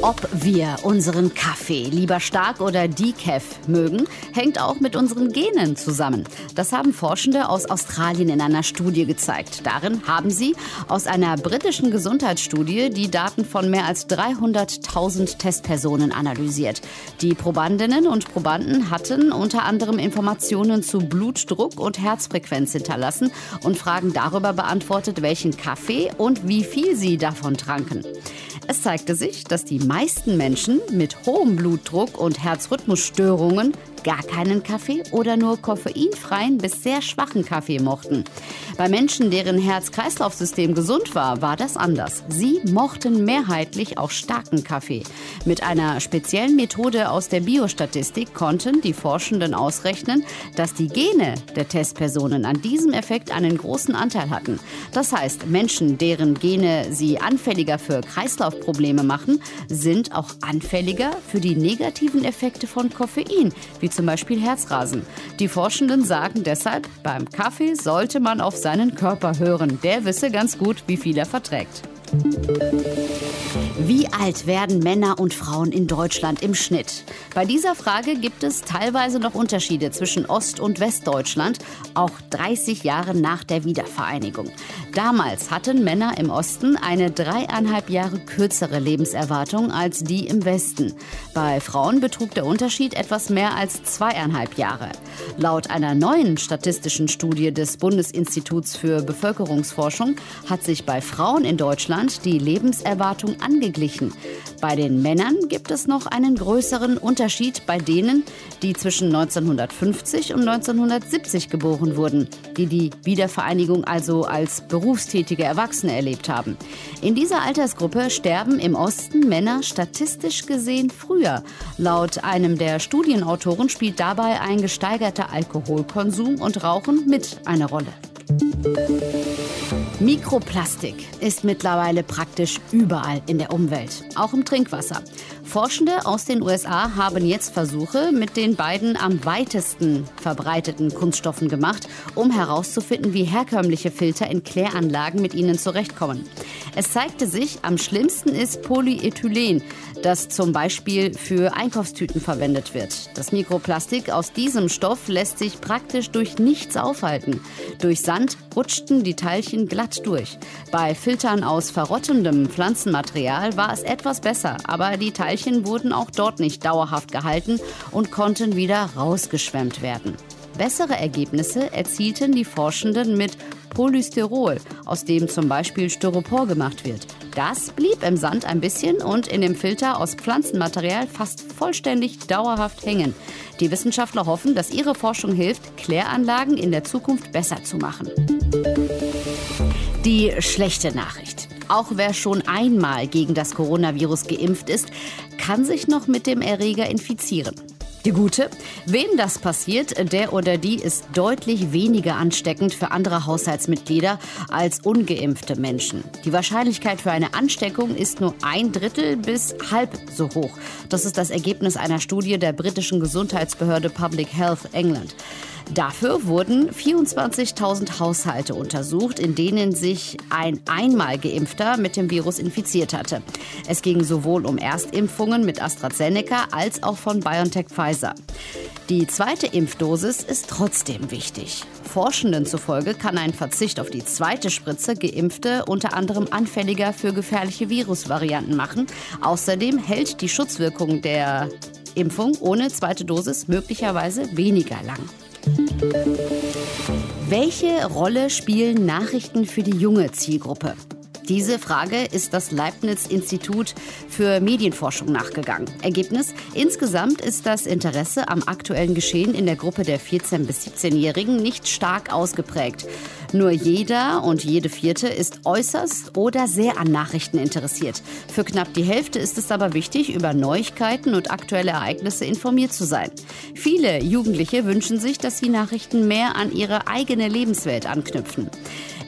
Ob wir unseren Kaffee lieber stark oder decaf mögen, hängt auch mit unseren Genen zusammen. Das haben Forschende aus Australien in einer Studie gezeigt. Darin haben sie aus einer britischen Gesundheitsstudie die Daten von mehr als 300.000 Testpersonen analysiert. Die Probandinnen und Probanden hatten unter anderem Informationen zu Blutdruck und Herzfrequenz hinterlassen und Fragen darüber beantwortet, welchen Kaffee und wie viel sie davon tranken. Es zeigte sich, dass die meisten Menschen mit hohem Blutdruck und Herzrhythmusstörungen gar keinen Kaffee oder nur koffeinfreien bis sehr schwachen Kaffee mochten. Bei Menschen, deren Herz-Kreislauf-System gesund war, war das anders. Sie mochten mehrheitlich auch starken Kaffee. Mit einer speziellen Methode aus der Biostatistik konnten die Forschenden ausrechnen, dass die Gene der Testpersonen an diesem Effekt einen großen Anteil hatten. Das heißt, Menschen, deren Gene sie anfälliger für Kreislaufprobleme machen, sind auch anfälliger für die negativen Effekte von Koffein, wie zum Beispiel Herzrasen. Die Forschenden sagen deshalb, beim Kaffee sollte man auf seinen Körper hören. Der wisse ganz gut, wie viel er verträgt. Wie alt werden Männer und Frauen in Deutschland im Schnitt? Bei dieser Frage gibt es teilweise noch Unterschiede zwischen Ost- und Westdeutschland, auch 30 Jahre nach der Wiedervereinigung. Damals hatten Männer im Osten eine dreieinhalb Jahre kürzere Lebenserwartung als die im Westen. Bei Frauen betrug der Unterschied etwas mehr als zweieinhalb Jahre. Laut einer neuen statistischen Studie des Bundesinstituts für Bevölkerungsforschung hat sich bei Frauen in Deutschland die Lebenserwartung angeglichen. Bei den Männern gibt es noch einen größeren Unterschied bei denen, die zwischen 1950 und 1970 geboren wurden, die die Wiedervereinigung also als berufstätige Erwachsene erlebt haben. In dieser Altersgruppe sterben im Osten Männer statistisch gesehen früher. Laut einem der Studienautoren spielt dabei ein gesteigerter Alkoholkonsum und Rauchen mit eine Rolle. Mikroplastik ist mittlerweile praktisch überall in der Umwelt, auch im Trinkwasser. Forschende aus den USA haben jetzt Versuche mit den beiden am weitesten verbreiteten Kunststoffen gemacht, um herauszufinden, wie herkömmliche Filter in Kläranlagen mit ihnen zurechtkommen. Es zeigte sich, am schlimmsten ist Polyethylen, das zum Beispiel für Einkaufstüten verwendet wird. Das Mikroplastik aus diesem Stoff lässt sich praktisch durch nichts aufhalten. Durch Sand rutschten die Teilchen glatt durch. Bei Filtern aus verrottendem Pflanzenmaterial war es etwas besser, aber die Teilchen wurden auch dort nicht dauerhaft gehalten und konnten wieder rausgeschwemmt werden. Bessere Ergebnisse erzielten die Forschenden mit Polystyrol, aus dem zum Beispiel Styropor gemacht wird. Das blieb im Sand ein bisschen und in dem Filter aus Pflanzenmaterial fast vollständig dauerhaft hängen. Die Wissenschaftler hoffen, dass ihre Forschung hilft, Kläranlagen in der Zukunft besser zu machen. Die schlechte Nachricht. Auch wer schon einmal gegen das Coronavirus geimpft ist, kann sich noch mit dem Erreger infizieren. Die gute, wem das passiert, der oder die ist deutlich weniger ansteckend für andere Haushaltsmitglieder als ungeimpfte Menschen. Die Wahrscheinlichkeit für eine Ansteckung ist nur ein Drittel bis halb so hoch. Das ist das Ergebnis einer Studie der britischen Gesundheitsbehörde Public Health England. Dafür wurden 24.000 Haushalte untersucht, in denen sich ein einmal geimpfter mit dem Virus infiziert hatte. Es ging sowohl um Erstimpfungen mit AstraZeneca als auch von BioNTech Pfizer. Die zweite Impfdosis ist trotzdem wichtig. Forschenden zufolge kann ein Verzicht auf die zweite Spritze Geimpfte unter anderem anfälliger für gefährliche Virusvarianten machen. Außerdem hält die Schutzwirkung der Impfung ohne zweite Dosis möglicherweise weniger lang. Welche Rolle spielen Nachrichten für die junge Zielgruppe? Diese Frage ist das Leibniz-Institut für Medienforschung nachgegangen. Ergebnis? Insgesamt ist das Interesse am aktuellen Geschehen in der Gruppe der 14- bis 17-Jährigen nicht stark ausgeprägt. Nur jeder und jede Vierte ist äußerst oder sehr an Nachrichten interessiert. Für knapp die Hälfte ist es aber wichtig, über Neuigkeiten und aktuelle Ereignisse informiert zu sein. Viele Jugendliche wünschen sich, dass die Nachrichten mehr an ihre eigene Lebenswelt anknüpfen.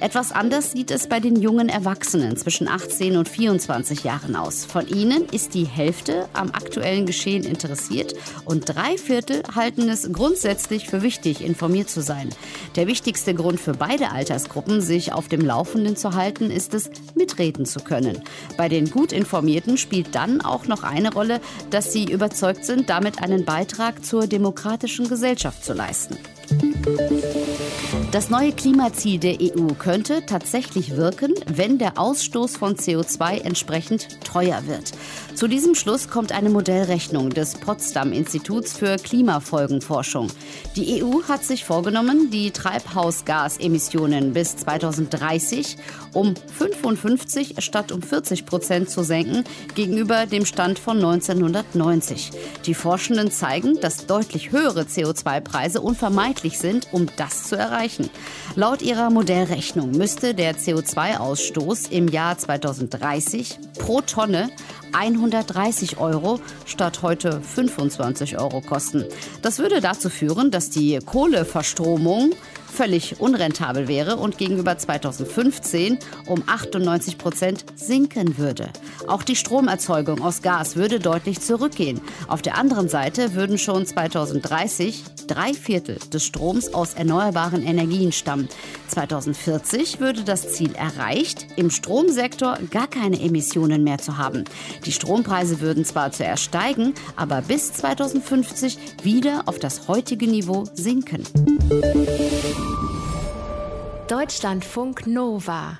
Etwas anders sieht es bei den jungen Erwachsenen zwischen 18 und 24 Jahren aus. Von ihnen ist die Hälfte am aktuellen Geschehen interessiert und drei Viertel halten es grundsätzlich für wichtig, informiert zu sein. Der wichtigste Grund für beide Altersgruppen sich auf dem Laufenden zu halten, ist es, mitreden zu können. Bei den gut informierten spielt dann auch noch eine Rolle, dass sie überzeugt sind, damit einen Beitrag zur demokratischen Gesellschaft zu leisten. Das neue Klimaziel der EU könnte tatsächlich wirken, wenn der Ausstoß von CO2 entsprechend teuer wird. Zu diesem Schluss kommt eine Modellrechnung des Potsdam-Instituts für Klimafolgenforschung. Die EU hat sich vorgenommen, die Treibhausgasemissionen bis 2030 um 55 statt um 40 Prozent zu senken gegenüber dem Stand von 1990. Die Forschenden zeigen, dass deutlich höhere CO2-Preise unvermeidlich sind, um das zu erreichen. Laut ihrer Modellrechnung müsste der CO2-Ausstoß im Jahr 2030 pro Tonne 130 Euro statt heute 25 Euro kosten. Das würde dazu führen, dass die Kohleverstromung völlig unrentabel wäre und gegenüber 2015 um 98 Prozent sinken würde. Auch die Stromerzeugung aus Gas würde deutlich zurückgehen. Auf der anderen Seite würden schon 2030 drei Viertel des Stroms aus erneuerbaren Energien stammen. 2040 würde das Ziel erreicht, im Stromsektor gar keine Emissionen mehr zu haben. Die Strompreise würden zwar zuerst steigen, aber bis 2050 wieder auf das heutige Niveau sinken. Deutschlandfunk Nova